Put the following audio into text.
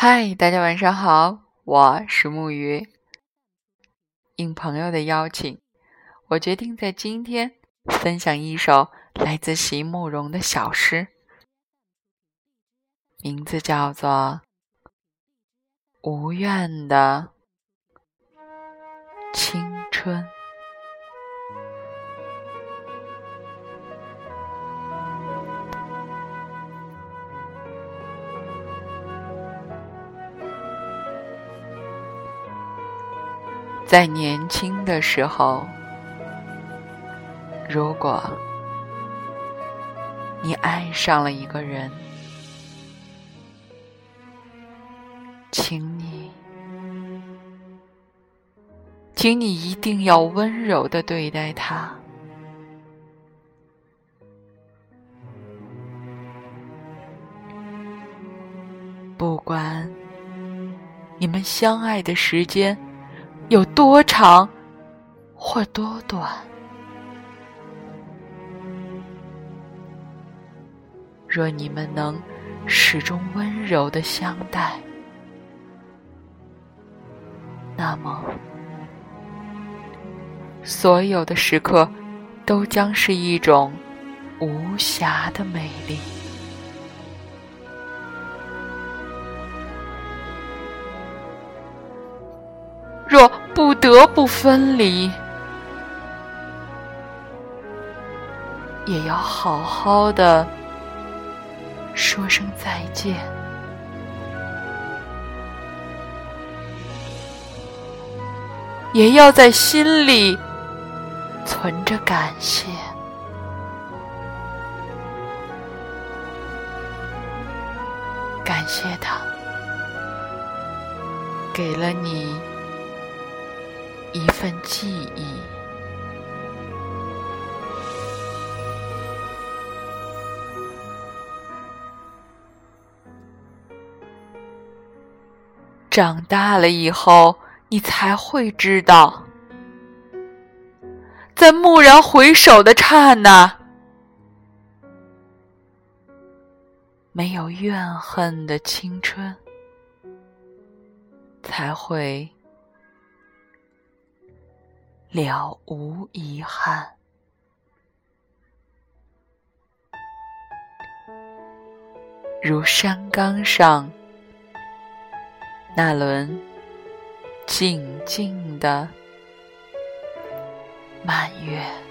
嗨，大家晚上好，我是木鱼。应朋友的邀请，我决定在今天分享一首来自席慕容的小诗，名字叫做《无怨的青春》。在年轻的时候，如果你爱上了一个人，请你，请你一定要温柔的对待他，不管你们相爱的时间。有多长，或多短？若你们能始终温柔的相待，那么所有的时刻都将是一种无瑕的美丽。若不得不分离，也要好好的说声再见，也要在心里存着感谢，感谢他给了你。一份记忆。长大了以后，你才会知道，在蓦然回首的刹那，没有怨恨的青春，才会。了无遗憾，如山岗上那轮静静的满月。